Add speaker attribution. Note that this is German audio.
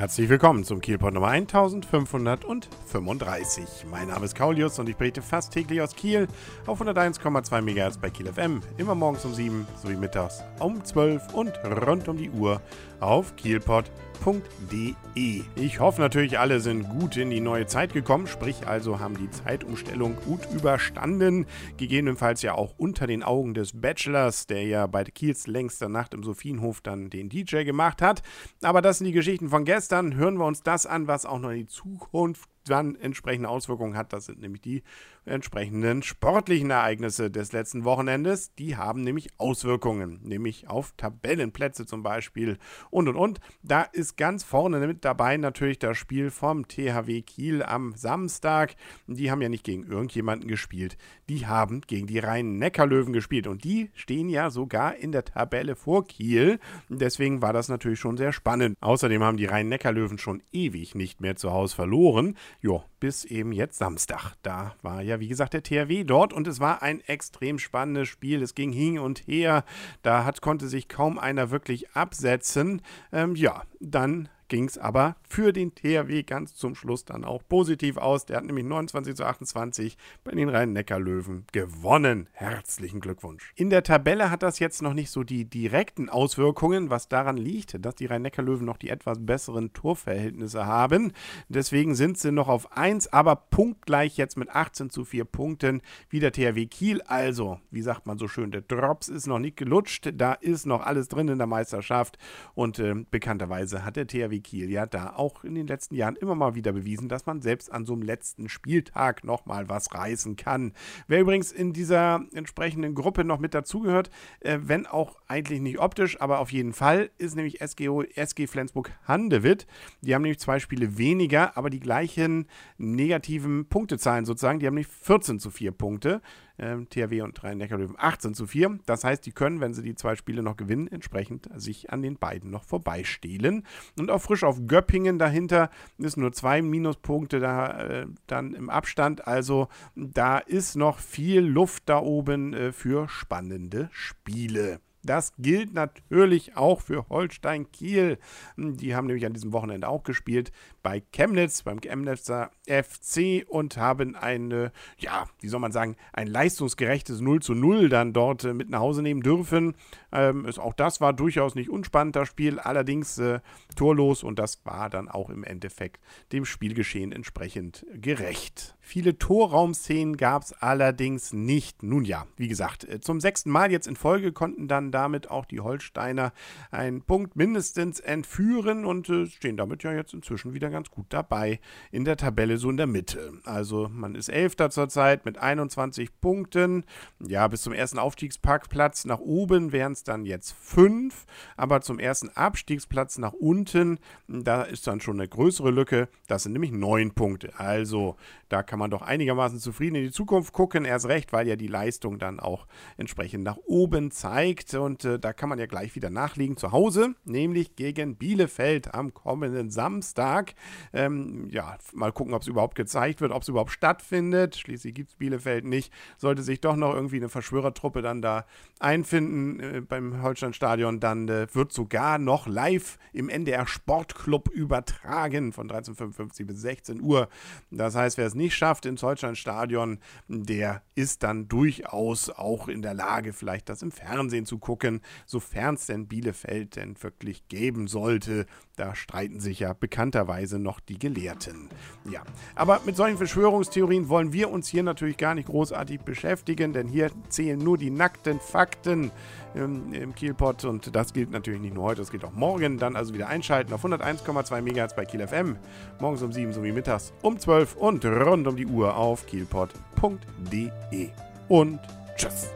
Speaker 1: Herzlich willkommen zum Kielpot Nummer 1535. Mein Name ist Kaulius und ich berichte fast täglich aus Kiel auf 101,2 MHz bei Kiel FM, immer morgens um 7 sowie mittags um 12 und rund um die Uhr auf kielpot.de. Ich hoffe natürlich, alle sind gut in die neue Zeit gekommen, sprich also haben die Zeitumstellung gut überstanden, gegebenenfalls ja auch unter den Augen des Bachelors, der ja bei Kiels längster Nacht im Sophienhof dann den DJ gemacht hat. Aber das sind die Geschichten von gestern. Hören wir uns das an, was auch noch in die Zukunft dann entsprechende Auswirkungen hat. Das sind nämlich die entsprechenden sportlichen Ereignisse des letzten Wochenendes. Die haben nämlich Auswirkungen, nämlich auf Tabellenplätze zum Beispiel und und und. Da ist ganz vorne mit dabei natürlich das Spiel vom THW Kiel am Samstag. Die haben ja nicht gegen irgendjemanden gespielt. Die haben gegen die Rhein-Neckar-Löwen gespielt und die stehen ja sogar in der Tabelle vor Kiel. Deswegen war das natürlich schon sehr spannend. Außerdem haben die Rhein-Neckar-Löwen schon ewig nicht mehr zu Hause verloren. Jo, bis eben jetzt Samstag. Da war ja, wie gesagt, der THW dort und es war ein extrem spannendes Spiel. Es ging hin und her. Da hat, konnte sich kaum einer wirklich absetzen. Ähm, ja, dann ging es aber für den THW ganz zum Schluss dann auch positiv aus. Der hat nämlich 29 zu 28 bei den Rhein-Neckar-Löwen gewonnen. Herzlichen Glückwunsch. In der Tabelle hat das jetzt noch nicht so die direkten Auswirkungen, was daran liegt, dass die Rhein-Neckar-Löwen noch die etwas besseren Torverhältnisse haben. Deswegen sind sie noch auf 1, aber punktgleich jetzt mit 18 zu 4 Punkten wie der THW Kiel. Also, wie sagt man so schön, der Drops ist noch nicht gelutscht. Da ist noch alles drin in der Meisterschaft und äh, bekannterweise hat der THW Kiel ja da auch in den letzten Jahren immer mal wieder bewiesen, dass man selbst an so einem letzten Spieltag nochmal was reißen kann. Wer übrigens in dieser entsprechenden Gruppe noch mit dazugehört, äh, wenn auch eigentlich nicht optisch, aber auf jeden Fall, ist nämlich SGO, SG Flensburg-Handewitt. Die haben nämlich zwei Spiele weniger, aber die gleichen negativen Punktezahlen sozusagen. Die haben nämlich 14 zu 4 Punkte ähm, THW und Rhein-Neckar-Löwen 18 zu 4. Das heißt, die können, wenn sie die zwei Spiele noch gewinnen, entsprechend sich an den beiden noch vorbeistehlen. Und auch frisch auf Göppingen dahinter ist nur zwei Minuspunkte da äh, dann im Abstand. Also da ist noch viel Luft da oben äh, für spannende Spiele. Das gilt natürlich auch für Holstein Kiel. Die haben nämlich an diesem Wochenende auch gespielt bei Chemnitz, beim Chemnitzer FC und haben ein, ja, wie soll man sagen, ein leistungsgerechtes 0 zu 0 dann dort äh, mit nach Hause nehmen dürfen. Ähm, ist, auch das war durchaus nicht unspannend, das Spiel, allerdings äh, torlos und das war dann auch im Endeffekt dem Spielgeschehen entsprechend gerecht. Viele Torraumszenen gab es allerdings nicht. Nun ja, wie gesagt, äh, zum sechsten Mal jetzt in Folge konnten dann damit auch die Holsteiner einen Punkt mindestens entführen und äh, stehen damit ja jetzt inzwischen wieder ganz gut dabei in der Tabelle so in der Mitte. Also man ist Elfter zurzeit mit 21 Punkten. Ja, bis zum ersten Aufstiegsparkplatz nach oben wären es dann jetzt fünf, aber zum ersten Abstiegsplatz nach unten, da ist dann schon eine größere Lücke. Das sind nämlich neun Punkte. Also da kann man doch einigermaßen zufrieden in die Zukunft gucken. Erst recht, weil ja die Leistung dann auch entsprechend nach oben zeigt. Und äh, da kann man ja gleich wieder nachlegen zu Hause, nämlich gegen Bielefeld am kommenden Samstag. Ähm, ja, mal gucken, ob es überhaupt gezeigt wird, ob es überhaupt stattfindet. Schließlich gibt es Bielefeld nicht. Sollte sich doch noch irgendwie eine Verschwörertruppe dann da einfinden äh, beim Holsteinstadion, dann äh, wird sogar noch live im NDR Sportclub übertragen von 13.55 bis 16 Uhr. Das heißt, wer es nicht schafft ins Holsteinstadion, der ist dann durchaus auch in der Lage, vielleicht das im Fernsehen zu gucken, sofern es denn Bielefeld denn wirklich geben sollte. Da streiten sich ja bekannterweise noch die Gelehrten. Ja, aber mit solchen Verschwörungstheorien wollen wir uns hier natürlich gar nicht großartig beschäftigen, denn hier zählen nur die nackten Fakten im, im Kielpot und das gilt natürlich nicht nur heute, das gilt auch morgen. Dann also wieder einschalten auf 101,2 MHz bei Kiel FM. Morgens um 7 sowie mittags um 12 und rund um die Uhr auf kielpot.de. Und tschüss.